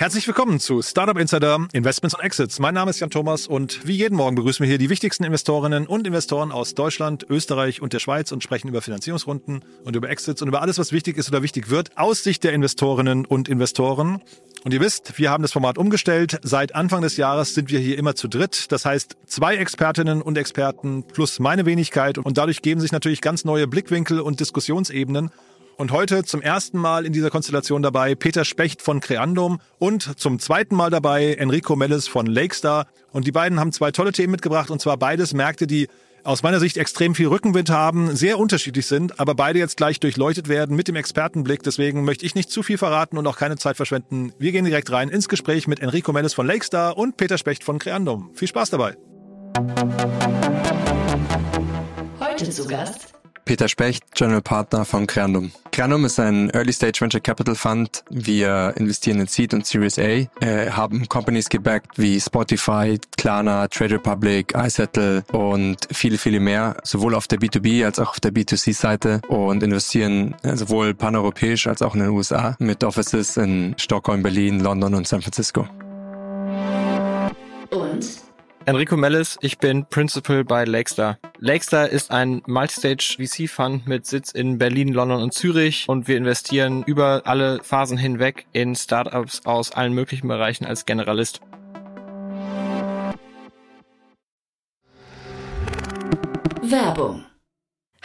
Herzlich willkommen zu Startup Insider Investments und Exits. Mein Name ist Jan Thomas und wie jeden Morgen begrüßen wir hier die wichtigsten Investorinnen und Investoren aus Deutschland, Österreich und der Schweiz und sprechen über Finanzierungsrunden und über Exits und über alles, was wichtig ist oder wichtig wird aus Sicht der Investorinnen und Investoren. Und ihr wisst, wir haben das Format umgestellt. Seit Anfang des Jahres sind wir hier immer zu dritt. Das heißt, zwei Expertinnen und Experten plus meine Wenigkeit. Und dadurch geben sich natürlich ganz neue Blickwinkel und Diskussionsebenen. Und heute zum ersten Mal in dieser Konstellation dabei Peter Specht von Creandum und zum zweiten Mal dabei Enrico Melles von Lakestar. Und die beiden haben zwei tolle Themen mitgebracht und zwar beides Märkte, die aus meiner Sicht extrem viel Rückenwind haben, sehr unterschiedlich sind, aber beide jetzt gleich durchleuchtet werden mit dem Expertenblick. Deswegen möchte ich nicht zu viel verraten und auch keine Zeit verschwenden. Wir gehen direkt rein ins Gespräch mit Enrico Melles von Lakestar und Peter Specht von Creandum. Viel Spaß dabei. Heute zu Gast Peter Specht, General Partner von Creandum. Creandum ist ein Early Stage Venture Capital Fund. Wir investieren in Seed und Series A, äh, haben Companies gebackt wie Spotify, Klarna, Trade Republic, iSettle und viele, viele mehr, sowohl auf der B2B als auch auf der B2C-Seite und investieren äh, sowohl paneuropäisch als auch in den USA mit Offices in Stockholm, Berlin, London und San Francisco. Enrico Mellis, ich bin Principal bei Lakestar. Lakestar ist ein Multistage VC-Fund mit Sitz in Berlin, London und Zürich und wir investieren über alle Phasen hinweg in Startups aus allen möglichen Bereichen als Generalist. Werbung.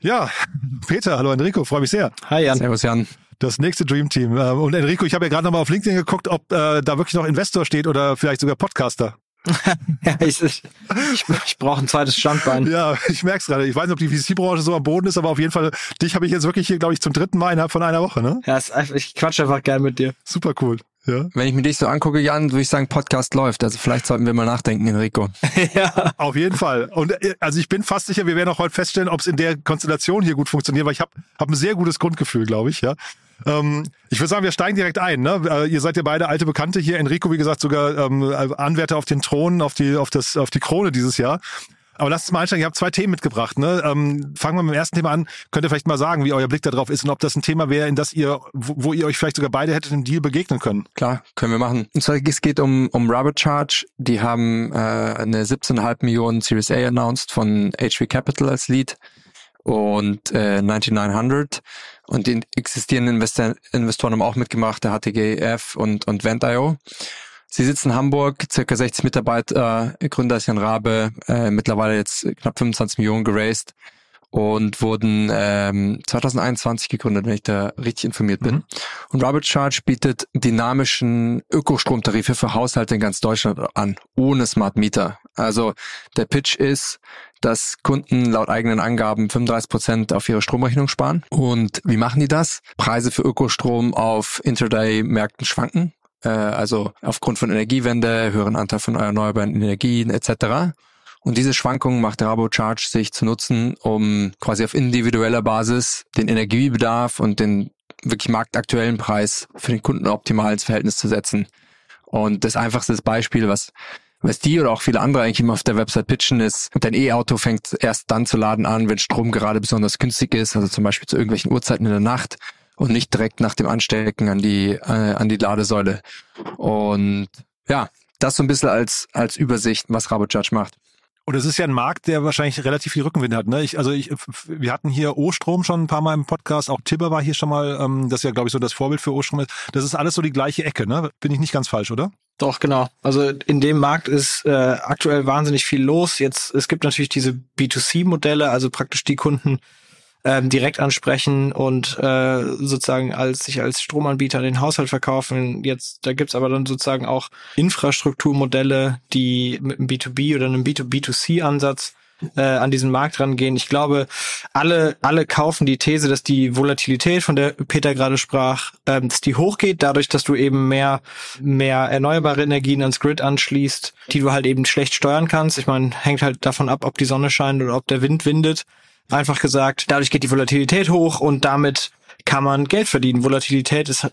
Ja, Peter, hallo Enrico, freue mich sehr. Hi Jan. Servus Jan. Das nächste Dream Team. Äh, Und Enrico, ich habe ja gerade nochmal auf LinkedIn geguckt, ob äh, da wirklich noch Investor steht oder vielleicht sogar Podcaster. Ja, ich, ich, ich, ich brauche ein zweites Standbein. Ja, ich merke es gerade. Ich weiß nicht, ob die VC-Branche so am Boden ist, aber auf jeden Fall, dich habe ich jetzt wirklich hier, glaube ich, zum dritten Mal innerhalb von einer Woche, ne? Ja, ist ich quatsche einfach gern mit dir. Super cool. Ja. Wenn ich mir dich so angucke, Jan, würde ich sagen, Podcast läuft. Also vielleicht sollten wir mal nachdenken, Enrico. ja. Auf jeden Fall. Und äh, also ich bin fast sicher, wir werden auch heute feststellen, ob es in der Konstellation hier gut funktioniert, weil ich habe hab ein sehr gutes Grundgefühl, glaube ich, ja. Ähm, ich würde sagen, wir steigen direkt ein. Ne? Äh, ihr seid ja beide alte Bekannte hier. Enrico, wie gesagt, sogar ähm, Anwärter auf den Thron, auf die, auf das, auf die Krone dieses Jahr. Aber lasst uns mal einsteigen. Ihr habt zwei Themen mitgebracht. Ne? Ähm, fangen wir mit dem ersten Thema an. Könnt ihr vielleicht mal sagen, wie euer Blick darauf ist und ob das ein Thema wäre, in das ihr, wo, wo ihr euch vielleicht sogar beide hättet im Deal begegnen können? Klar, können wir machen. Und zwar es geht um, um Robert Charge. Die haben äh, eine 17,5 Millionen Series A announced von HV Capital als Lead und äh, 9900 und die existierenden Investor Investoren haben auch mitgemacht, der HTGF und, und Vent.io. Sie sitzen in Hamburg, circa 60 Mitarbeiter, äh, Gründer ist Jan Rabe, äh, mittlerweile jetzt knapp 25 Millionen geraced und wurden ähm, 2021 gegründet, wenn ich da richtig informiert bin. Mhm. Und Robert Charge bietet dynamischen Ökostromtarife für Haushalte in ganz Deutschland an, ohne Smart Meter. Also der Pitch ist, dass Kunden laut eigenen Angaben 35 Prozent auf ihre Stromrechnung sparen. Und wie machen die das? Preise für Ökostrom auf Intraday-Märkten schwanken. Äh, also aufgrund von Energiewende, höheren Anteil von erneuerbaren Energien etc. Und diese Schwankungen macht Rabo-Charge sich zu nutzen, um quasi auf individueller Basis den Energiebedarf und den wirklich marktaktuellen Preis für den Kunden optimal ins Verhältnis zu setzen. Und das einfachste Beispiel, was was die oder auch viele andere eigentlich immer auf der Website pitchen, ist, dein E-Auto fängt erst dann zu laden an, wenn Strom gerade besonders günstig ist, also zum Beispiel zu irgendwelchen Uhrzeiten in der Nacht und nicht direkt nach dem Anstecken an die, äh, an die Ladesäule. Und ja, das so ein bisschen als, als Übersicht, was RaboJudge macht. Und es ist ja ein Markt, der wahrscheinlich relativ viel Rückenwind hat. Ne? Ich, also ich, wir hatten hier O-Strom schon ein paar Mal im Podcast, auch Tibber war hier schon mal, ähm, das ist ja, glaube ich, so das Vorbild für O-Strom ist. Das ist alles so die gleiche Ecke, ne? Bin ich nicht ganz falsch, oder? Doch, genau. Also in dem Markt ist äh, aktuell wahnsinnig viel los. Jetzt, es gibt natürlich diese B2C-Modelle, also praktisch die Kunden, ähm, direkt ansprechen und äh, sozusagen als sich als Stromanbieter den Haushalt verkaufen. Jetzt, da gibt's aber dann sozusagen auch Infrastrukturmodelle, die mit einem B2B oder einem B2B2C-Ansatz äh, an diesen Markt rangehen. Ich glaube, alle, alle kaufen die These, dass die Volatilität, von der Peter gerade sprach, ähm, dass die hochgeht, dadurch, dass du eben mehr, mehr erneuerbare Energien ans Grid anschließt, die du halt eben schlecht steuern kannst. Ich meine, hängt halt davon ab, ob die Sonne scheint oder ob der Wind windet. Einfach gesagt, dadurch geht die Volatilität hoch und damit kann man Geld verdienen. Volatilität ist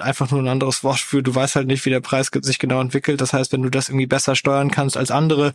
einfach nur ein anderes Wort für, du weißt halt nicht, wie der Preis sich genau entwickelt. Das heißt, wenn du das irgendwie besser steuern kannst als andere,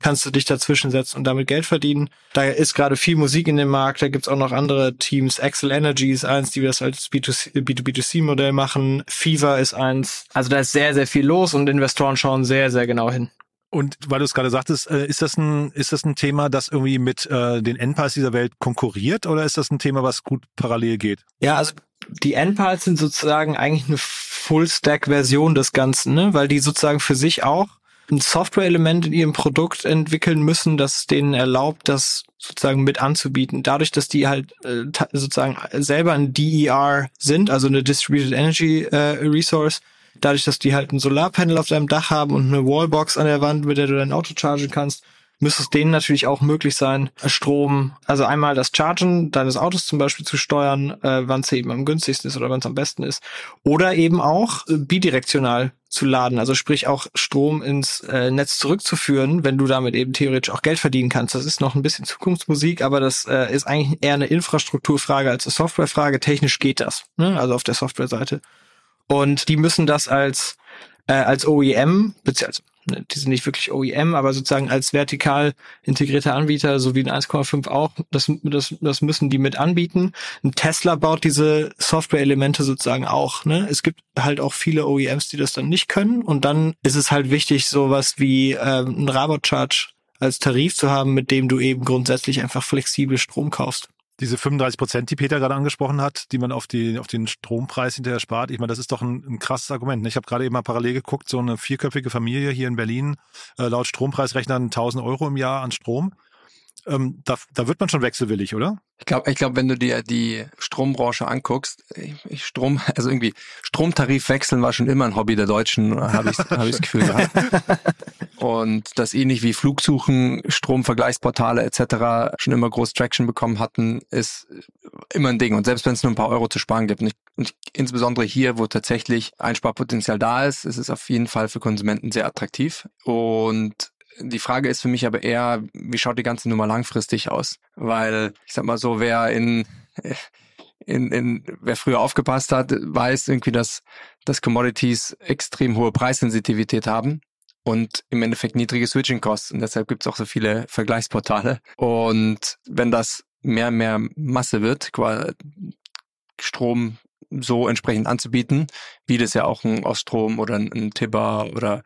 kannst du dich dazwischen setzen und damit Geld verdienen. Da ist gerade viel Musik in dem Markt. Da gibt's auch noch andere Teams. Excel Energy ist eins, die das als B2B2C-Modell machen. Fever ist eins. Also da ist sehr, sehr viel los und Investoren schauen sehr, sehr genau hin. Und weil du es gerade sagtest, äh, ist das ein ist das ein Thema, das irgendwie mit äh, den Endpals dieser Welt konkurriert oder ist das ein Thema, was gut parallel geht? Ja, also die Endpals sind sozusagen eigentlich eine Full-Stack-Version des Ganzen, ne? weil die sozusagen für sich auch ein Software-Element in ihrem Produkt entwickeln müssen, das denen erlaubt, das sozusagen mit anzubieten. Dadurch, dass die halt äh, sozusagen selber ein DER sind, also eine Distributed Energy äh, Resource, dadurch, dass die halt ein Solarpanel auf deinem Dach haben und eine Wallbox an der Wand, mit der du dein Auto chargen kannst, müsste es denen natürlich auch möglich sein, Strom, also einmal das Chargen deines Autos zum Beispiel zu steuern, äh, wann es eben am günstigsten ist oder wann es am besten ist. Oder eben auch äh, bidirektional zu laden, also sprich auch Strom ins äh, Netz zurückzuführen, wenn du damit eben theoretisch auch Geld verdienen kannst. Das ist noch ein bisschen Zukunftsmusik, aber das äh, ist eigentlich eher eine Infrastrukturfrage als eine Softwarefrage. Technisch geht das, ne? also auf der Softwareseite. Und die müssen das als, äh, als OEM, beziehungsweise ne, die sind nicht wirklich OEM, aber sozusagen als vertikal integrierter Anbieter, so wie ein 1,5 auch, das, das, das müssen die mit anbieten. Ein Tesla baut diese Software-Elemente sozusagen auch. Ne? Es gibt halt auch viele OEMs, die das dann nicht können. Und dann ist es halt wichtig, sowas wie ähm, ein Rabot-Charge als Tarif zu haben, mit dem du eben grundsätzlich einfach flexibel Strom kaufst diese 35 Prozent, die Peter gerade angesprochen hat, die man auf, die, auf den Strompreis hinterher spart, ich meine, das ist doch ein, ein krasses Argument. Ne? Ich habe gerade eben mal parallel geguckt, so eine vierköpfige Familie hier in Berlin, äh, laut Strompreisrechnern 1000 Euro im Jahr an Strom ähm, da, da wird man schon wechselwillig, oder? Ich glaube, ich glaub, wenn du dir die Strombranche anguckst, ich, Strom, also irgendwie Stromtarif wechseln war schon immer ein Hobby der Deutschen, habe ich, hab Gefühl gehabt. Und das ähnlich wie Flugsuchen, Stromvergleichsportale etc. schon immer groß Traction bekommen hatten, ist immer ein Ding. Und selbst wenn es nur ein paar Euro zu sparen gibt, und, ich, und insbesondere hier, wo tatsächlich Einsparpotenzial da ist, ist es auf jeden Fall für Konsumenten sehr attraktiv. Und die Frage ist für mich aber eher, wie schaut die ganze Nummer langfristig aus? Weil, ich sag mal so, wer in, in, in wer früher aufgepasst hat, weiß irgendwie, dass, dass Commodities extrem hohe Preissensitivität haben und im Endeffekt niedrige Switching Costs. Und deshalb gibt es auch so viele Vergleichsportale. Und wenn das mehr und mehr Masse wird, Strom so entsprechend anzubieten, wie das ja auch ein Oststrom oder ein Tibber oder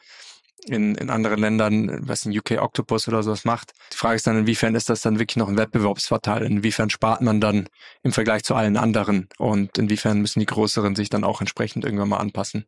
in, in anderen Ländern, was ein UK Octopus oder sowas macht. Die Frage ist dann, inwiefern ist das dann wirklich noch ein Wettbewerbsvorteil? Inwiefern spart man dann im Vergleich zu allen anderen? Und inwiefern müssen die Größeren sich dann auch entsprechend irgendwann mal anpassen?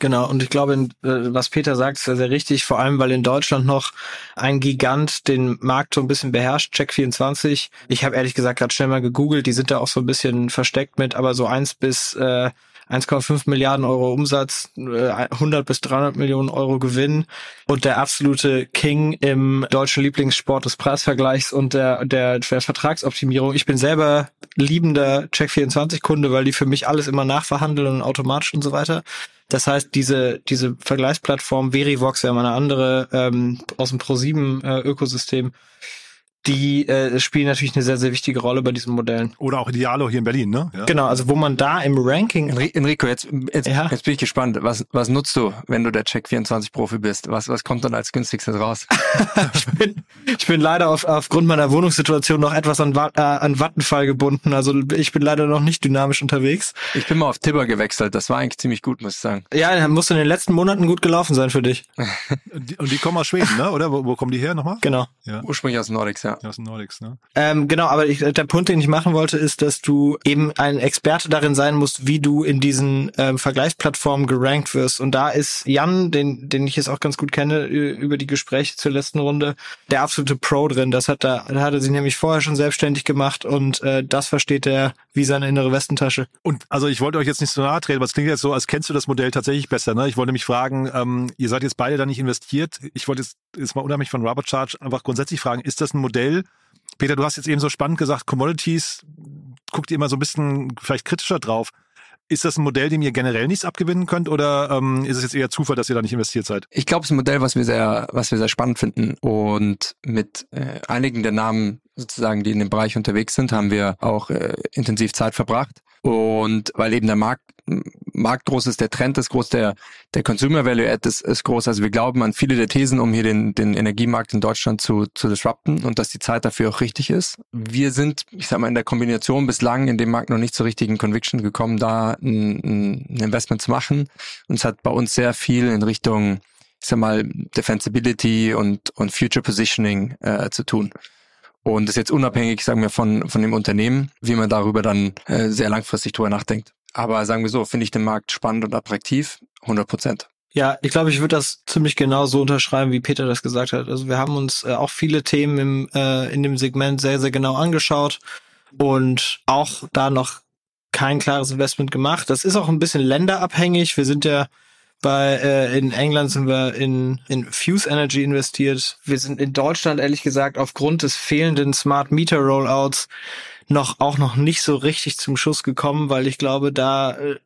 Genau, und ich glaube, äh, was Peter sagt, ist sehr, sehr richtig, vor allem weil in Deutschland noch ein Gigant den Markt so ein bisschen beherrscht, Check24. Ich habe ehrlich gesagt gerade schnell mal gegoogelt, die sind da auch so ein bisschen versteckt mit, aber so eins bis äh, 1,5 Milliarden Euro Umsatz, 100 äh, bis 300 Millionen Euro Gewinn und der absolute King im deutschen Lieblingssport des Preisvergleichs und der, der, der Vertragsoptimierung. Ich bin selber liebender Check24-Kunde, weil die für mich alles immer nachverhandeln und automatisch und so weiter. Das heißt, diese, diese Vergleichsplattform Verivox, ja mal eine andere ähm, aus dem Pro7-Ökosystem, die äh, spielen natürlich eine sehr, sehr wichtige Rolle bei diesen Modellen. Oder auch Idealo hier in Berlin, ne? Ja. Genau, also wo man da im Ranking Enrico, jetzt, jetzt, Ja. jetzt bin ich gespannt. Was, was nutzt du, wenn du der Check24-Profi bist? Was, was kommt dann als günstigstes raus? ich, bin, ich bin leider auf, aufgrund meiner Wohnungssituation noch etwas an, äh, an Vattenfall gebunden. Also ich bin leider noch nicht dynamisch unterwegs. Ich bin mal auf Tibber gewechselt. Das war eigentlich ziemlich gut, muss ich sagen. Ja, muss in den letzten Monaten gut gelaufen sein für dich. Die- Und die kommen aus Schweden, ne? Oder wo, wo kommen die her nochmal? Genau. Ja. Ursprünglich aus Nordics, ja. Aus den Nordics, ne? Ähm, genau, aber ich, der Punkt, den ich machen wollte, ist, dass du eben ein Experte darin sein musst, wie du in diesen ähm, Vergleichsplattformen gerankt wirst. Und da ist Jan, den, den ich jetzt auch ganz gut kenne, über die Gespräche zur letzten Runde, der absolute Pro drin. Das hat er, da hat er sich nämlich vorher schon selbstständig gemacht und äh, das versteht er wie seine innere Westentasche. Und also ich wollte euch jetzt nicht so nahe treten, aber es klingt jetzt so, als kennst du das Modell tatsächlich besser. Ne? Ich wollte mich fragen, ähm, ihr seid jetzt beide da nicht investiert. Ich wollte jetzt, jetzt mal unabhängig von Robert Charge einfach grundsätzlich fragen, ist das ein Modell? Peter, du hast jetzt eben so spannend gesagt, Commodities, guckt ihr immer so ein bisschen vielleicht kritischer drauf. Ist das ein Modell, dem ihr generell nichts abgewinnen könnt oder ähm, ist es jetzt eher Zufall, dass ihr da nicht investiert seid? Ich glaube, es ist ein Modell, was wir sehr, was wir sehr spannend finden. Und mit äh, einigen der Namen sozusagen, die in dem Bereich unterwegs sind, haben wir auch äh, intensiv Zeit verbracht. Und weil eben der Markt, Markt groß ist, der Trend ist groß, der, der Consumer Value Add ist, ist groß. Also wir glauben an viele der Thesen, um hier den, den Energiemarkt in Deutschland zu, zu disrupten und dass die Zeit dafür auch richtig ist. Wir sind, ich sag mal, in der Kombination bislang in dem Markt noch nicht zur richtigen Conviction gekommen, da ein, ein Investment zu machen. Und es hat bei uns sehr viel in Richtung ich sag mal, Defensibility und, und Future Positioning äh, zu tun. Und ist jetzt unabhängig, sagen wir, von, von dem Unternehmen, wie man darüber dann äh, sehr langfristig drüber nachdenkt. Aber sagen wir so, finde ich den Markt spannend und attraktiv, 100 Prozent. Ja, ich glaube, ich würde das ziemlich genau so unterschreiben, wie Peter das gesagt hat. Also wir haben uns äh, auch viele Themen im, äh, in dem Segment sehr, sehr genau angeschaut und auch da noch kein klares Investment gemacht. Das ist auch ein bisschen länderabhängig. Wir sind ja bei äh, in England sind wir in in Fuse Energy investiert. Wir sind in Deutschland ehrlich gesagt aufgrund des fehlenden Smart Meter Rollouts noch auch noch nicht so richtig zum Schuss gekommen, weil ich glaube, da äh,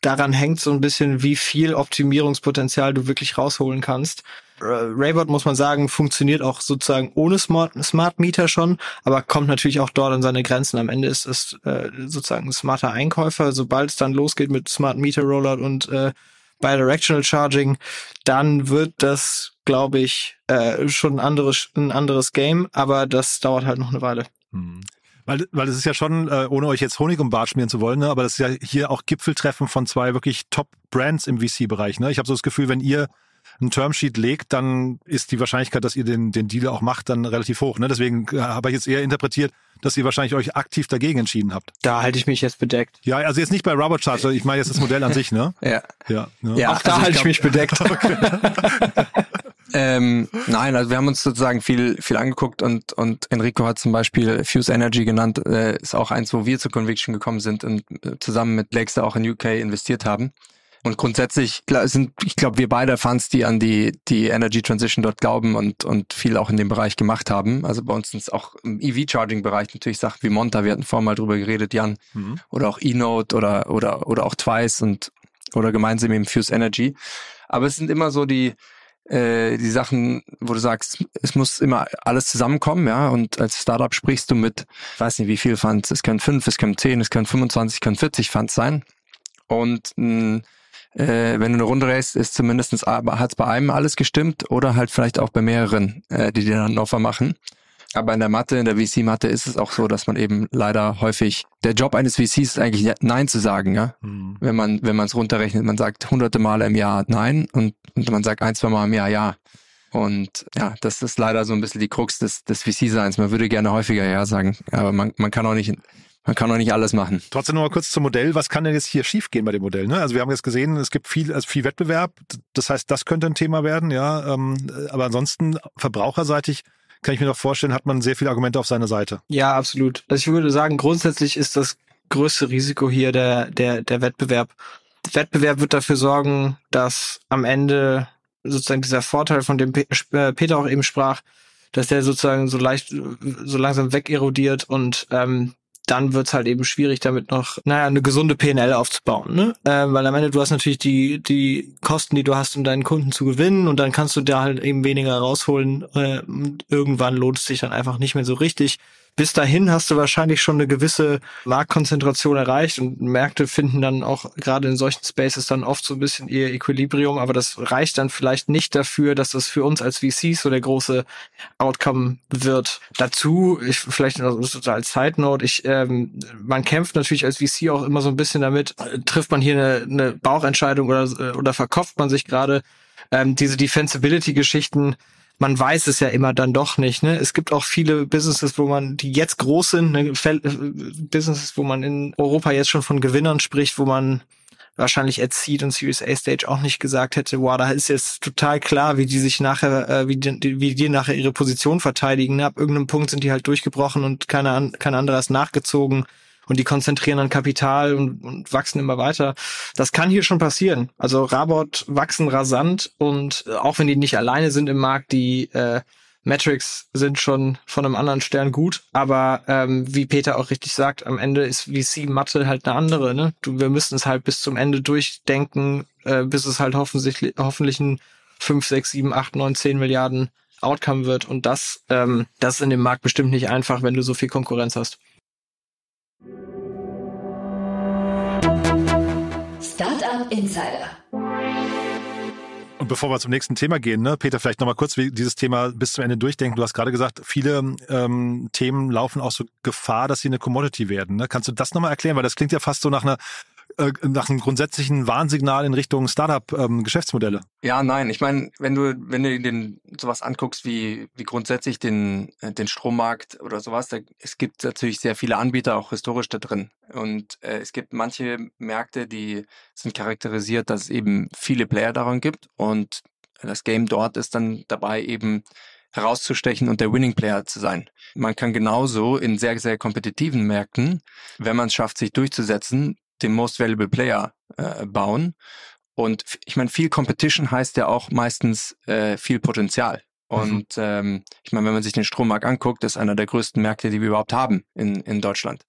daran hängt so ein bisschen, wie viel Optimierungspotenzial du wirklich rausholen kannst. Raybot, muss man sagen, funktioniert auch sozusagen ohne Smart, Smart Meter schon, aber kommt natürlich auch dort an seine Grenzen. Am Ende ist es äh, sozusagen ein smarter Einkäufer. Sobald es dann losgeht mit Smart Meter Rollout und äh, Bidirectional Charging, dann wird das, glaube ich, äh, schon ein anderes, ein anderes Game, aber das dauert halt noch eine Weile. Weil, weil es ist ja schon, äh, ohne euch jetzt Honig um Bart schmieren zu wollen, ne, aber das ist ja hier auch Gipfeltreffen von zwei wirklich Top-Brands im VC-Bereich. Ne? Ich habe so das Gefühl, wenn ihr ein Termsheet legt, dann ist die Wahrscheinlichkeit, dass ihr den, den Deal auch macht, dann relativ hoch. Ne? Deswegen äh, habe ich jetzt eher interpretiert, dass ihr wahrscheinlich euch aktiv dagegen entschieden habt. Da halte ich mich jetzt bedeckt. Ja, also jetzt nicht bei Robert Charger, ich meine jetzt das Modell an sich, ne? Ja. Ja. ne? Ja, auch da also ich halte ich glaub- mich bedeckt. Ähm, nein, also wir haben uns sozusagen viel, viel angeguckt und, und Enrico hat zum Beispiel Fuse Energy genannt, äh, ist auch eins, wo wir zur Conviction gekommen sind und äh, zusammen mit Lakester auch in UK investiert haben. Und grundsätzlich sind, ich glaube, wir beide Funds, die an die, die Energy Transition dort glauben und, und viel auch in dem Bereich gemacht haben. Also bei uns sind es auch im EV-Charging-Bereich natürlich Sachen wie Monta, wir hatten vorhin mal drüber geredet, Jan, Mhm. oder auch E-Note oder, oder, oder auch Twice und, oder gemeinsam eben Fuse Energy. Aber es sind immer so die, äh, die Sachen, wo du sagst, es muss immer alles zusammenkommen, ja, und als Startup sprichst du mit, weiß nicht wie viel Funds, es können fünf, es können zehn, es können 25, es können 40 Funds sein und mh, äh, wenn du eine Runde racest, ist zumindestens hat es bei einem alles gestimmt oder halt vielleicht auch bei mehreren, äh, die dir dann ein Offer machen. Aber in der Mathe, in der VC-Mathe ist es auch so, dass man eben leider häufig, der Job eines VCs ist eigentlich Nein zu sagen, ja. Mhm. Wenn man, wenn man es runterrechnet, man sagt hunderte Male im Jahr Nein und, und man sagt ein, zwei Mal im Jahr Ja. Und ja, das ist leider so ein bisschen die Krux des, des VC-Seins. Man würde gerne häufiger Ja sagen, aber man, man kann auch nicht, man kann auch nicht alles machen. Trotzdem noch mal kurz zum Modell. Was kann denn jetzt hier schiefgehen bei dem Modell? Ne? Also wir haben jetzt gesehen, es gibt viel, also viel Wettbewerb. Das heißt, das könnte ein Thema werden, ja. Ähm, aber ansonsten verbraucherseitig kann ich mir doch vorstellen, hat man sehr viele Argumente auf seiner Seite. Ja, absolut. Also ich würde sagen, grundsätzlich ist das größte Risiko hier der, der, der Wettbewerb. Wettbewerb wird dafür sorgen, dass am Ende sozusagen dieser Vorteil, von dem äh, Peter auch eben sprach, dass der sozusagen so leicht, so langsam wegerodiert und ähm, dann wird's halt eben schwierig, damit noch, naja, eine gesunde PNL aufzubauen, ne? Äh, weil am Ende du hast natürlich die, die Kosten, die du hast, um deinen Kunden zu gewinnen und dann kannst du da halt eben weniger rausholen äh, irgendwann lohnt es sich dann einfach nicht mehr so richtig bis dahin hast du wahrscheinlich schon eine gewisse Marktkonzentration erreicht und Märkte finden dann auch gerade in solchen Spaces dann oft so ein bisschen ihr Equilibrium, aber das reicht dann vielleicht nicht dafür, dass das für uns als VCs so der große Outcome wird. Dazu, ich vielleicht als Side Note, ich, ähm, man kämpft natürlich als VC auch immer so ein bisschen damit, trifft man hier eine, eine Bauchentscheidung oder, äh, oder verkopft man sich gerade ähm, diese Defensibility-Geschichten man weiß es ja immer dann doch nicht. Ne? Es gibt auch viele Businesses, wo man, die jetzt groß sind, ne? Äh, Businesses, wo man in Europa jetzt schon von Gewinnern spricht, wo man wahrscheinlich at Seed und Series A Stage auch nicht gesagt hätte, wow, da ist jetzt total klar, wie die sich nachher, äh, wie, die, wie die nachher ihre Position verteidigen. Ne? Ab irgendeinem Punkt sind die halt durchgebrochen und keiner, kein anderer ist nachgezogen und die konzentrieren dann Kapital und, und wachsen immer weiter. Das kann hier schon passieren. Also Rabot wachsen rasant und äh, auch wenn die nicht alleine sind im Markt, die äh, Metrics sind schon von einem anderen Stern gut, aber ähm, wie Peter auch richtig sagt, am Ende ist VC-Mathe halt eine andere. Ne? Du, wir müssen es halt bis zum Ende durchdenken, äh, bis es halt hoffentlich, hoffentlich ein 5, 6, 7, 8, 9, 10 Milliarden Outcome wird. Und das, ähm, das ist in dem Markt bestimmt nicht einfach, wenn du so viel Konkurrenz hast. Insider. Und bevor wir zum nächsten Thema gehen, ne, Peter, vielleicht nochmal kurz wie dieses Thema bis zum Ende durchdenken. Du hast gerade gesagt, viele ähm, Themen laufen auch so Gefahr, dass sie eine Commodity werden. Ne? Kannst du das nochmal erklären? Weil das klingt ja fast so nach einer äh, nach einem grundsätzlichen Warnsignal in Richtung Startup-Geschäftsmodelle. Ähm, ja, nein. Ich meine, wenn du, wenn du den sowas anguckst wie, wie grundsätzlich den, äh, den Strommarkt oder sowas, da, es gibt natürlich sehr viele Anbieter auch historisch da drin. Und äh, es gibt manche Märkte, die sind charakterisiert, dass es eben viele Player daran gibt. Und das Game dort ist dann dabei eben herauszustechen und der Winning Player zu sein. Man kann genauso in sehr, sehr kompetitiven Märkten, wenn man es schafft, sich durchzusetzen, den Most Valuable Player äh, bauen. Und ich meine, viel Competition heißt ja auch meistens äh, viel Potenzial. Mhm. Und mhm. ähm, ich meine, wenn man sich den Strommarkt anguckt, ist einer der größten Märkte, die wir überhaupt haben in, in Deutschland.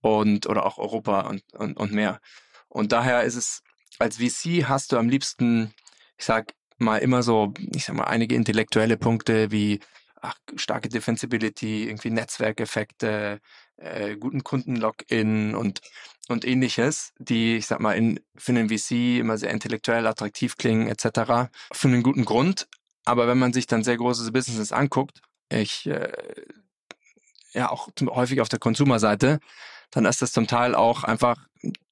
Und oder auch Europa und, und, und mehr. Und daher ist es, als VC hast du am liebsten, ich sag mal, immer so, ich sag mal, einige intellektuelle Punkte wie ach, starke Defensibility, irgendwie Netzwerkeffekte, äh, guten Kunden-Login und, und ähnliches, die, ich sag mal, in, für einen VC immer sehr intellektuell attraktiv klingen, etc. Für einen guten Grund. Aber wenn man sich dann sehr große Businesses anguckt, ich, äh, ja, auch häufig auf der Consumer-Seite, dann ist das zum Teil auch einfach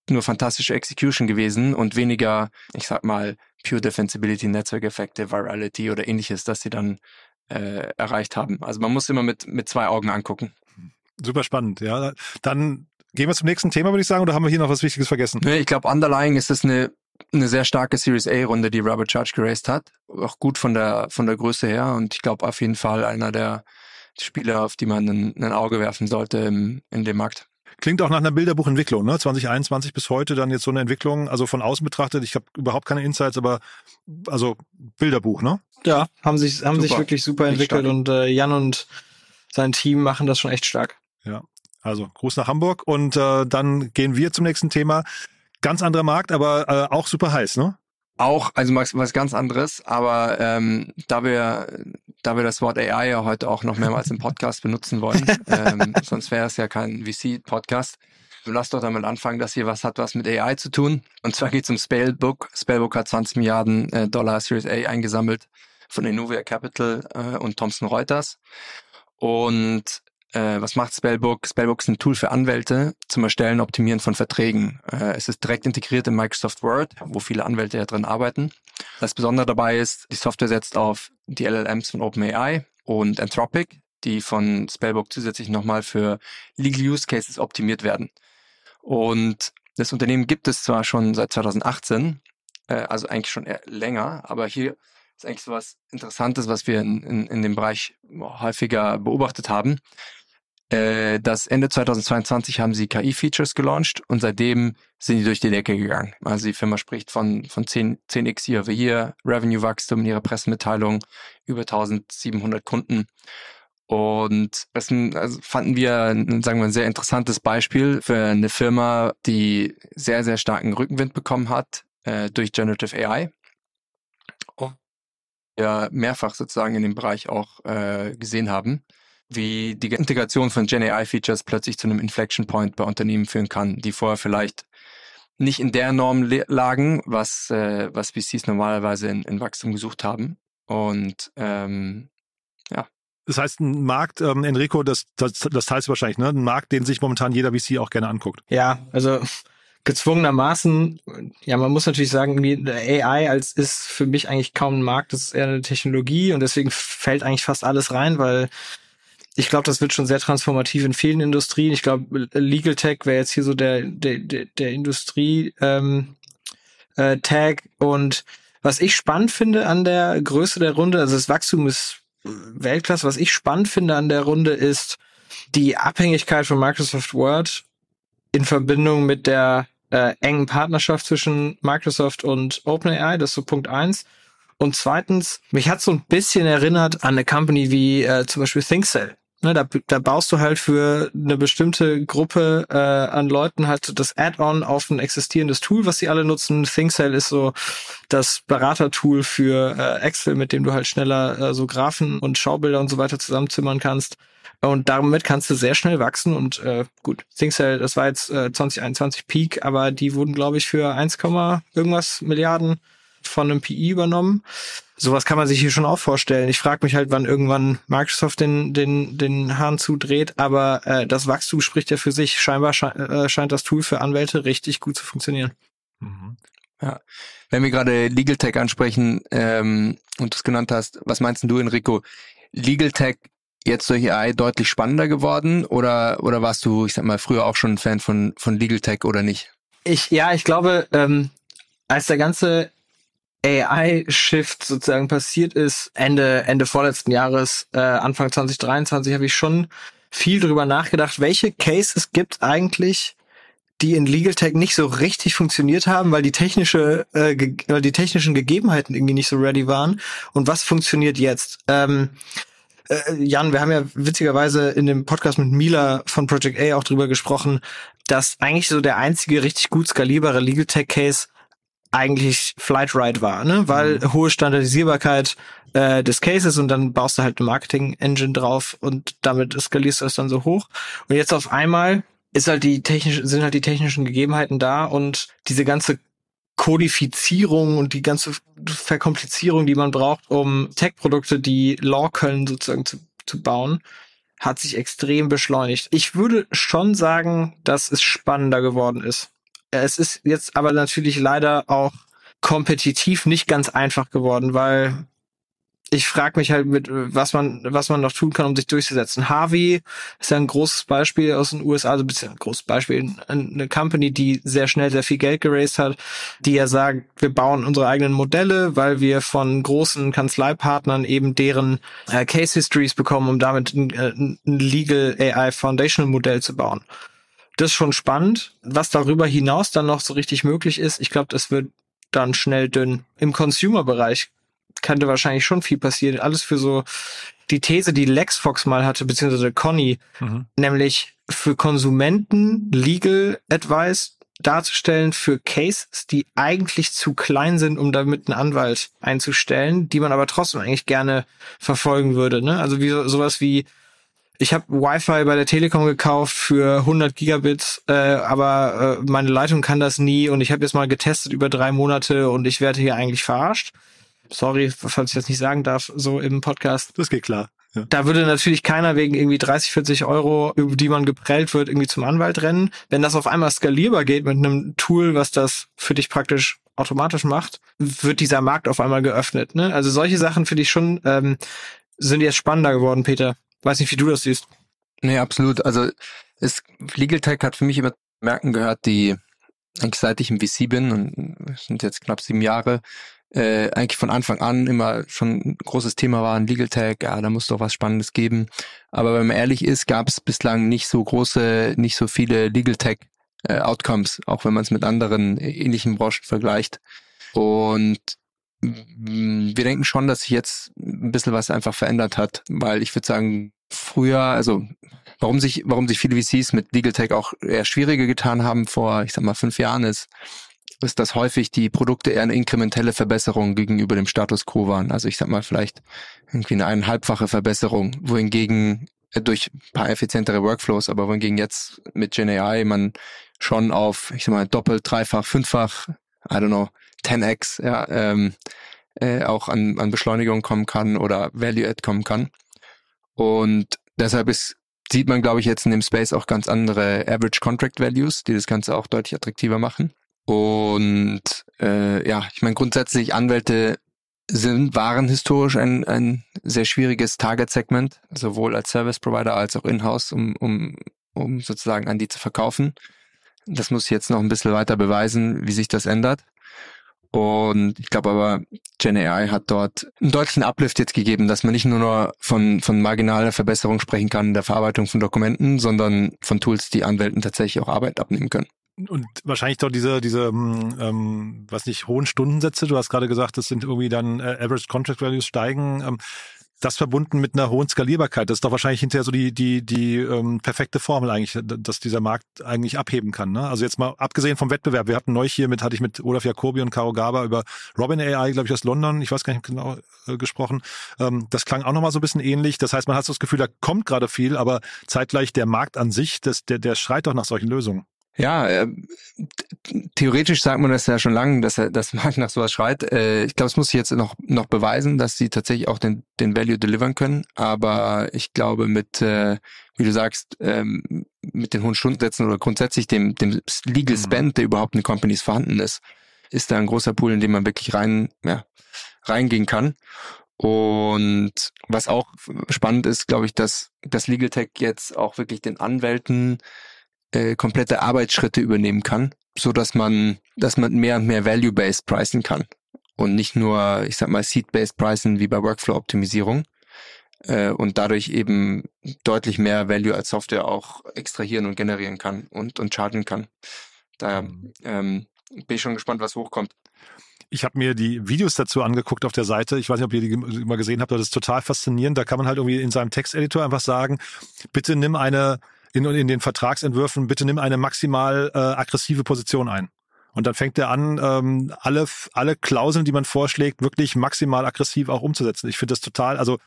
nur fantastische Execution gewesen und weniger, ich sag mal, Pure Defensibility, Netzwerkeffekte, Virality oder ähnliches, dass sie dann äh, erreicht haben. Also man muss immer mit, mit zwei Augen angucken. Super spannend, ja. Dann gehen wir zum nächsten Thema, würde ich sagen, oder haben wir hier noch was Wichtiges vergessen? Nee, ich glaube, underlying ist es eine, eine sehr starke Series A-Runde, die Robert Church geraced hat. Auch gut von der, von der Größe her und ich glaube auf jeden Fall einer der Spieler, auf die man ein, ein Auge werfen sollte im, in dem Markt. Klingt auch nach einer Bilderbuchentwicklung, ne? 2021 bis heute dann jetzt so eine Entwicklung, also von außen betrachtet, ich habe überhaupt keine Insights, aber also Bilderbuch, ne? Ja, haben sich haben super. sich wirklich super entwickelt und äh, Jan und sein Team machen das schon echt stark. Ja, also Gruß nach Hamburg und äh, dann gehen wir zum nächsten Thema. Ganz anderer Markt, aber äh, auch super heiß, ne? Auch, also was, was ganz anderes, aber ähm, da wir da wir das Wort AI ja heute auch noch mehrmals im Podcast benutzen wollen, ähm, sonst wäre es ja kein VC-Podcast. Lass doch damit anfangen, dass hier was hat was mit AI zu tun. Und zwar geht es um Spellbook. Spellbook hat 20 Milliarden äh, Dollar Series A eingesammelt von Innovia Capital äh, und Thomson Reuters. Und äh, was macht Spellbook? Spellbook ist ein Tool für Anwälte zum Erstellen, Optimieren von Verträgen. Äh, es ist direkt integriert in Microsoft Word, wo viele Anwälte ja drin arbeiten. Das Besondere dabei ist, die Software setzt auf die LLMs von OpenAI und Anthropic, die von Spellbook zusätzlich nochmal für Legal Use Cases optimiert werden. Und das Unternehmen gibt es zwar schon seit 2018, äh, also eigentlich schon länger, aber hier ist eigentlich so was Interessantes, was wir in, in, in dem Bereich häufiger beobachtet haben. Äh, das Ende 2022 haben sie KI-Features gelauncht und seitdem sind die durch die Decke gegangen. Also die Firma spricht von, von 10, 10x Year over Year, Revenue-Wachstum in ihrer Pressemitteilung, über 1700 Kunden. Und das also fanden wir, sagen wir, ein sehr interessantes Beispiel für eine Firma, die sehr, sehr starken Rückenwind bekommen hat äh, durch Generative AI. Und wir mehrfach sozusagen in dem Bereich auch äh, gesehen haben, wie die Integration von Gen AI-Features plötzlich zu einem Inflection Point bei Unternehmen führen kann, die vorher vielleicht nicht in der Norm lagen, was, äh, was VCs normalerweise in, in Wachstum gesucht haben. Und ähm, ja, das heißt, ein Markt, ähm, Enrico, das, das, das teilst du wahrscheinlich, ne? Ein Markt, den sich momentan jeder VC auch gerne anguckt. Ja, also gezwungenermaßen, ja, man muss natürlich sagen, AI als ist für mich eigentlich kaum ein Markt, das ist eher eine Technologie und deswegen fällt eigentlich fast alles rein, weil ich glaube, das wird schon sehr transformativ in vielen Industrien. Ich glaube, Legal Tech wäre jetzt hier so der, der, der, der Industrie ähm, äh, Tag und was ich spannend finde an der Größe der Runde, also das Wachstum ist Weltklasse. Was ich spannend finde an der Runde ist die Abhängigkeit von Microsoft Word in Verbindung mit der äh, engen Partnerschaft zwischen Microsoft und OpenAI. Das ist so Punkt eins. Und zweitens, mich hat so ein bisschen erinnert an eine Company wie äh, zum Beispiel ThinkCell. Ne, da, da baust du halt für eine bestimmte Gruppe äh, an Leuten halt das Add-on auf ein existierendes Tool, was sie alle nutzen. ThinkCell ist so das Beratertool für äh, Excel, mit dem du halt schneller äh, so Graphen und Schaubilder und so weiter zusammenzimmern kannst. Und damit kannst du sehr schnell wachsen. Und äh, gut, ThinkCell, das war jetzt äh, 2021 Peak, aber die wurden, glaube ich, für 1, irgendwas Milliarden von einem PI übernommen sowas kann man sich hier schon auch vorstellen. Ich frage mich halt, wann irgendwann Microsoft den, den, den Hahn zudreht, aber äh, das Wachstum spricht ja für sich. Scheinbar sche äh, scheint das Tool für Anwälte richtig gut zu funktionieren. Mhm. Ja. Wenn wir gerade Legal Tech ansprechen ähm, und du es genannt hast, was meinst du, Enrico? Legal Tech jetzt durch AI deutlich spannender geworden oder, oder warst du, ich sag mal, früher auch schon ein Fan von, von Legal Tech oder nicht? Ich, ja, ich glaube, ähm, als der ganze AI-Shift sozusagen passiert ist, Ende, Ende vorletzten Jahres, äh, Anfang 2023, habe ich schon viel drüber nachgedacht, welche Cases gibt eigentlich, die in Legal Tech nicht so richtig funktioniert haben, weil die technische, äh, weil die technischen Gegebenheiten irgendwie nicht so ready waren. Und was funktioniert jetzt? Ähm, äh, Jan, wir haben ja witzigerweise in dem Podcast mit Mila von Project A auch drüber gesprochen, dass eigentlich so der einzige richtig gut skalierbare Legal Tech Case eigentlich Flight Ride war, ne? Weil mhm. hohe Standardisierbarkeit äh, des Cases und dann baust du halt eine Marketing-Engine drauf und damit skalierst du es dann so hoch. Und jetzt auf einmal ist halt die technisch, sind halt die technischen Gegebenheiten da und diese ganze Kodifizierung und die ganze Verkomplizierung, die man braucht, um Tech-Produkte, die Law können, sozusagen zu, zu bauen, hat sich extrem beschleunigt. Ich würde schon sagen, dass es spannender geworden ist. Es ist jetzt aber natürlich leider auch kompetitiv nicht ganz einfach geworden, weil ich frage mich halt mit, was man, was man noch tun kann, um sich durchzusetzen. Harvey ist ja ein großes Beispiel aus den USA, also ein großes Beispiel, eine Company, die sehr schnell sehr viel Geld geraced hat, die ja sagt, wir bauen unsere eigenen Modelle, weil wir von großen Kanzleipartnern eben deren äh, Case Histories bekommen, um damit ein, äh, ein Legal AI Foundational Modell zu bauen. Das ist schon spannend. Was darüber hinaus dann noch so richtig möglich ist, ich glaube, das wird dann schnell dünn. Im Consumer-Bereich könnte wahrscheinlich schon viel passieren. Alles für so die These, die LexFox mal hatte, beziehungsweise Conny, mhm. nämlich für Konsumenten Legal Advice darzustellen für Cases, die eigentlich zu klein sind, um damit einen Anwalt einzustellen, die man aber trotzdem eigentlich gerne verfolgen würde. Ne? Also wie sowas wie ich habe Wi-Fi bei der Telekom gekauft für 100 Gigabits, äh, aber äh, meine Leitung kann das nie und ich habe jetzt mal getestet über drei Monate und ich werde hier eigentlich verarscht. Sorry, falls ich das nicht sagen darf, so im Podcast. Das geht klar. Ja. Da würde natürlich keiner wegen irgendwie 30, 40 Euro, über die man geprellt wird, irgendwie zum Anwalt rennen. Wenn das auf einmal skalierbar geht mit einem Tool, was das für dich praktisch automatisch macht, wird dieser Markt auf einmal geöffnet. Ne? Also solche Sachen finde ich schon, ähm, sind jetzt spannender geworden, Peter. Weiß nicht, wie du das siehst. Nee, absolut. Also es, Legal Tech hat für mich immer Merken gehört, die eigentlich seit ich im VC bin und sind jetzt knapp sieben Jahre, äh, eigentlich von Anfang an immer schon ein großes Thema war, ein Legal Tech, ja, da muss doch was Spannendes geben. Aber wenn man ehrlich ist, gab es bislang nicht so große, nicht so viele Legal Tech äh, Outcomes, auch wenn man es mit anderen ähnlichen Branchen vergleicht. Und wir denken schon, dass sich jetzt ein bisschen was einfach verändert hat, weil ich würde sagen, früher, also warum sich, warum sich viele VCs mit Legal Tech auch eher schwieriger getan haben vor, ich sag mal, fünf Jahren ist, ist, dass häufig die Produkte eher eine inkrementelle Verbesserung gegenüber dem Status quo waren. Also ich sag mal vielleicht irgendwie eine eineinhalbfache Verbesserung, wohingegen äh, durch ein paar effizientere Workflows, aber wohingegen jetzt mit GenAI man schon auf, ich sag mal, doppelt, dreifach, fünffach, I don't know, 10x, ja, ähm, äh, auch an, an Beschleunigung kommen kann oder Value-Add kommen kann. Und deshalb ist, sieht man, glaube ich, jetzt in dem Space auch ganz andere Average Contract Values, die das Ganze auch deutlich attraktiver machen. Und äh, ja, ich meine, grundsätzlich Anwälte sind, waren historisch ein, ein sehr schwieriges Target-Segment, sowohl als Service-Provider als auch in-house, um, um, um sozusagen an die zu verkaufen. Das muss jetzt noch ein bisschen weiter beweisen, wie sich das ändert. Und ich glaube aber, GenAI hat dort einen deutlichen Uplift jetzt gegeben, dass man nicht nur noch von, von marginaler Verbesserung sprechen kann in der Verarbeitung von Dokumenten, sondern von Tools, die Anwälten tatsächlich auch Arbeit abnehmen können. Und wahrscheinlich doch diese, diese, hm, ähm, was nicht, hohen Stundensätze. Du hast gerade gesagt, das sind irgendwie dann äh, Average Contract Values steigen. Ähm, das verbunden mit einer hohen Skalierbarkeit, das ist doch wahrscheinlich hinterher so die, die, die ähm, perfekte Formel eigentlich, dass dieser Markt eigentlich abheben kann. Ne? Also jetzt mal abgesehen vom Wettbewerb, wir hatten neulich hier mit, hatte ich mit Olaf Jacobi und Caro Gaba über Robin AI, glaube ich, aus London, ich weiß gar nicht genau, äh, gesprochen. Ähm, das klang auch nochmal so ein bisschen ähnlich. Das heißt, man hat so das Gefühl, da kommt gerade viel, aber zeitgleich der Markt an sich, das, der, der schreit doch nach solchen Lösungen. Ja, äh, theoretisch sagt man das ja schon lange, dass er das Markt nach sowas schreit. Äh, ich glaube, es muss sich jetzt noch noch beweisen, dass sie tatsächlich auch den den Value delivern können. Aber ich glaube, mit äh, wie du sagst, ähm, mit den hohen Stundensätzen oder grundsätzlich dem dem Legal mhm. Spend, der überhaupt in Companies vorhanden ist, ist da ein großer Pool, in dem man wirklich rein ja, reingehen kann. Und was auch spannend ist, glaube ich, dass das Legal Tech jetzt auch wirklich den Anwälten äh, komplette Arbeitsschritte übernehmen kann, so dass man, dass man mehr und mehr Value-based pricen kann und nicht nur, ich sag mal, Seed-based pricen wie bei Workflow-Optimisierung äh, und dadurch eben deutlich mehr Value als Software auch extrahieren und generieren kann und und chargen kann. Daher ähm, bin ich schon gespannt, was hochkommt. Ich habe mir die Videos dazu angeguckt auf der Seite. Ich weiß nicht, ob ihr die mal gesehen habt, aber das ist total faszinierend. Da kann man halt irgendwie in seinem Texteditor einfach sagen, bitte nimm eine in, in den Vertragsentwürfen, bitte nimm eine maximal äh, aggressive Position ein. Und dann fängt er an, ähm, alle, alle Klauseln, die man vorschlägt, wirklich maximal aggressiv auch umzusetzen. Ich finde das total, also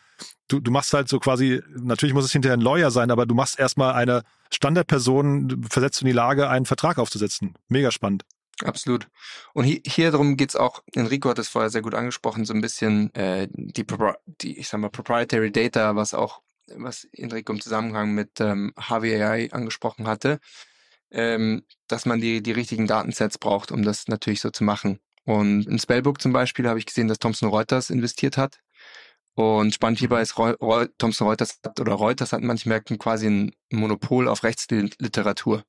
du, du machst halt so quasi, natürlich muss es hinterher ein Lawyer sein, aber du machst erstmal eine Standardperson, versetzt in die Lage, einen Vertrag aufzusetzen. Mega spannend. Absolut. Und hier, hier darum geht's auch, Enrico hat es vorher sehr gut angesprochen, so ein bisschen äh, die, die, ich sag mal, Proprietary Data, was auch was Enrico im Zusammenhang mit ähm, HWAI angesprochen hatte, ähm, dass man die, die richtigen Datensets braucht, um das natürlich so zu machen. Und in Spellbook zum Beispiel habe ich gesehen, dass Thomson Reuters investiert hat. Und spannend hierbei ist, Reu Reu Thomson Reuters hat, oder Reuters hat in manchen Märkten quasi ein Monopol auf Rechtsliteratur.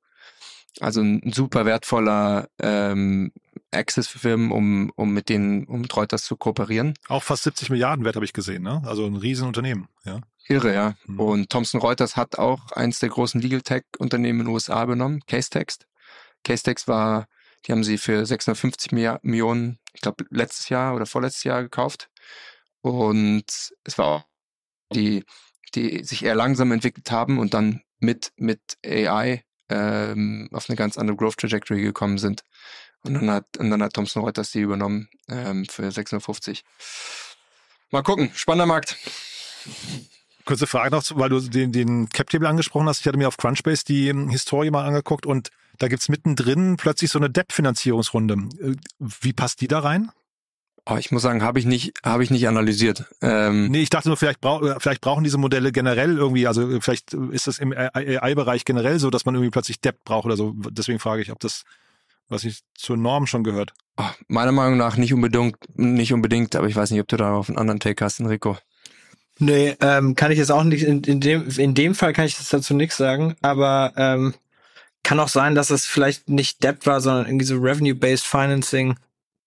Also ein super wertvoller ähm, Access für Firmen, um, um mit denen, um mit Reuters zu kooperieren. Auch fast 70 Milliarden wert habe ich gesehen, ne? Also ein Riesenunternehmen, ja. Irre, ja. Mhm. Und Thomson Reuters hat auch eins der großen Legal Tech Unternehmen in den USA übernommen, Casetext. Casetext war, die haben sie für 650 Millionen, ich glaube, letztes Jahr oder vorletztes Jahr gekauft. Und es war auch die, die sich eher langsam entwickelt haben und dann mit, mit AI ähm, auf eine ganz andere Growth Trajectory gekommen sind. Und dann hat, und dann hat Thomson Reuters die übernommen ähm, für 650. Mal gucken, spannender Markt. Kurze Frage noch, weil du den, den Cap-Table angesprochen hast. Ich hatte mir auf Crunchbase die ähm, Historie mal angeguckt und da gibt's mittendrin plötzlich so eine Debt-Finanzierungsrunde. Äh, wie passt die da rein? Oh, ich muss sagen, habe ich nicht, habe ich nicht analysiert. Ähm nee, ich dachte nur, vielleicht, brauch, vielleicht brauchen diese Modelle generell irgendwie, also vielleicht ist das im AI-Bereich generell so, dass man irgendwie plötzlich Debt braucht oder so. Deswegen frage ich, ob das, was ich zur Norm schon gehört. Oh, meiner Meinung nach nicht unbedingt, nicht unbedingt, aber ich weiß nicht, ob du da auf einen anderen Take hast, Enrico. Nee, ähm, kann ich jetzt auch nicht, in, in, dem, in dem Fall kann ich jetzt dazu nichts sagen, aber ähm, kann auch sein, dass es vielleicht nicht Debt war, sondern irgendwie so Revenue-Based Financing,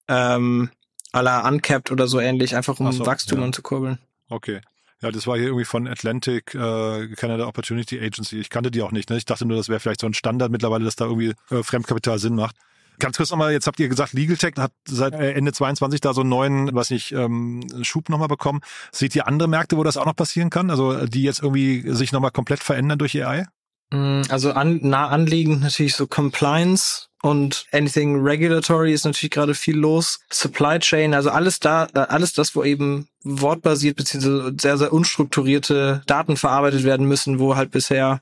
ähm, à la Uncapped oder so ähnlich, einfach um so, Wachstum ja. anzukurbeln. Okay. Ja, das war hier irgendwie von Atlantic äh, Canada Opportunity Agency. Ich kannte die auch nicht. Ne? Ich dachte nur, das wäre vielleicht so ein Standard mittlerweile, dass da irgendwie äh, Fremdkapital Sinn macht. Ganz kurz nochmal, jetzt habt ihr gesagt, Legal Tech hat seit äh, Ende 22 da so einen neuen, was nicht, ähm, Schub nochmal bekommen. Seht ihr andere Märkte, wo das auch noch passieren kann? Also die jetzt irgendwie sich nochmal komplett verändern durch AI? Mm, also an, nah anliegend natürlich so Compliance und anything regulatory ist natürlich gerade viel los. Supply Chain, also alles da, äh, alles das, wo eben wortbasiert beziehungsweise sehr, sehr unstrukturierte Daten verarbeitet werden müssen, wo halt bisher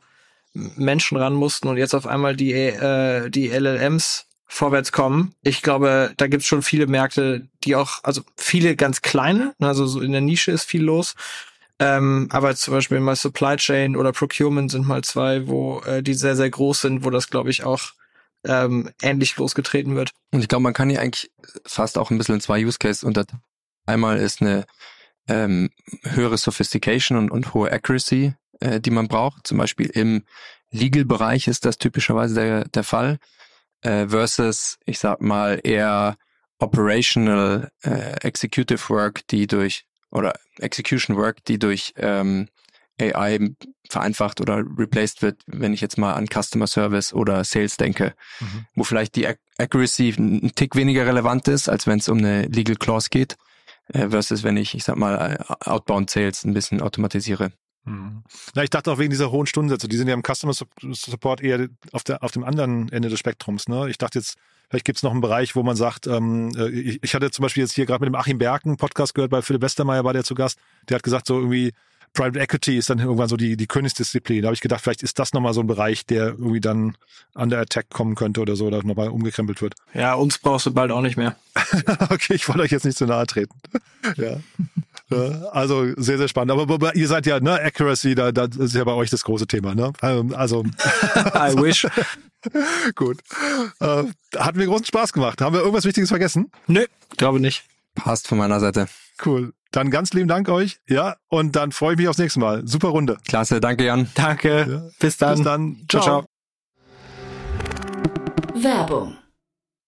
Menschen ran mussten und jetzt auf einmal die, äh, die LLMs vorwärts kommen. Ich glaube, da gibt's schon viele Märkte, die auch, also viele ganz kleine, also so in der Nische ist viel los. Ähm, aber zum Beispiel mal Supply Chain oder Procurement sind mal zwei, wo äh, die sehr, sehr groß sind, wo das, glaube ich, auch ähm, ähnlich losgetreten wird. Und ich glaube, man kann hier eigentlich fast auch ein bisschen zwei Use Cases unter. Einmal ist eine ähm, höhere Sophistication und, und hohe Accuracy, äh, die man braucht. Zum Beispiel im Legal-Bereich ist das typischerweise der, der Fall. Äh, versus, ich sag mal, eher operational äh, executive work, die durch oder execution work, die durch ähm, AI vereinfacht oder replaced wird, wenn ich jetzt mal an Customer Service oder Sales denke, mhm. wo vielleicht die Accuracy ein Tick weniger relevant ist, als wenn es um eine Legal Clause geht, äh, versus wenn ich, ich sag mal, äh, Outbound Sales ein bisschen automatisiere. Mhm. Na, ich dachte auch wegen dieser hohen Stundensätze, die sind ja im Customer Support eher auf, der, auf dem anderen Ende des Spektrums. Ne? Ich dachte jetzt, vielleicht gibt es noch einen Bereich, wo man sagt, ähm, äh, ich, ich hatte zum Beispiel jetzt hier gerade mit dem Achim Berken Podcast gehört, bei Philipp Westermeier war der zu Gast, der hat gesagt, so irgendwie Private Equity ist dann irgendwann so die, die Königsdisziplin. Da habe ich gedacht, vielleicht ist das nochmal so ein Bereich, der irgendwie dann an der Attack kommen könnte oder so, oder nochmal umgekrempelt wird. Ja, uns brauchst du bald auch nicht mehr. okay, ich wollte euch jetzt nicht zu nahe treten. ja. Also sehr, sehr spannend. Aber, aber, ihr seid ja, ne, Accuracy, da, da ist ja bei euch das große Thema, ne? Ähm, also. I wish. Gut. Äh, hat mir großen Spaß gemacht. Haben wir irgendwas Wichtiges vergessen? Nö, glaube nicht. Passt von meiner Seite. Cool. Dann ganz lieben Dank euch. Ja, und dann freue ich mich aufs nächste Mal. Super Runde. Klasse, danke Jan. Danke. Ja. Bis dann. Bis dann. Ciao. ciao. Werbung.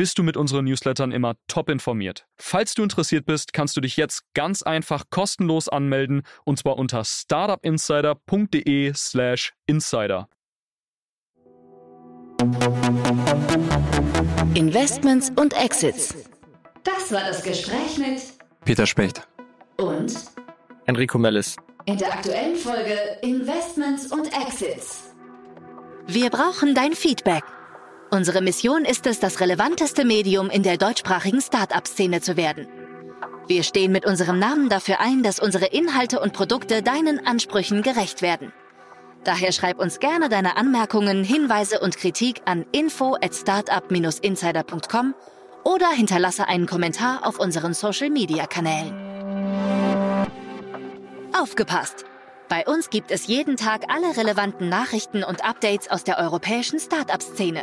bist du mit unseren Newslettern immer top informiert. Falls du interessiert bist, kannst du dich jetzt ganz einfach kostenlos anmelden und zwar unter startupinsider.de/slash insider. Investments und Exits. Das war das Gespräch mit Peter Specht und Enrico Mellis. In der aktuellen Folge Investments und Exits. Wir brauchen dein Feedback. Unsere Mission ist es, das relevanteste Medium in der deutschsprachigen Start-up-Szene zu werden. Wir stehen mit unserem Namen dafür ein, dass unsere Inhalte und Produkte deinen Ansprüchen gerecht werden. Daher schreib uns gerne deine Anmerkungen, Hinweise und Kritik an info at startup-insider.com oder hinterlasse einen Kommentar auf unseren Social-Media-Kanälen. Aufgepasst! Bei uns gibt es jeden Tag alle relevanten Nachrichten und Updates aus der europäischen Startup-Szene.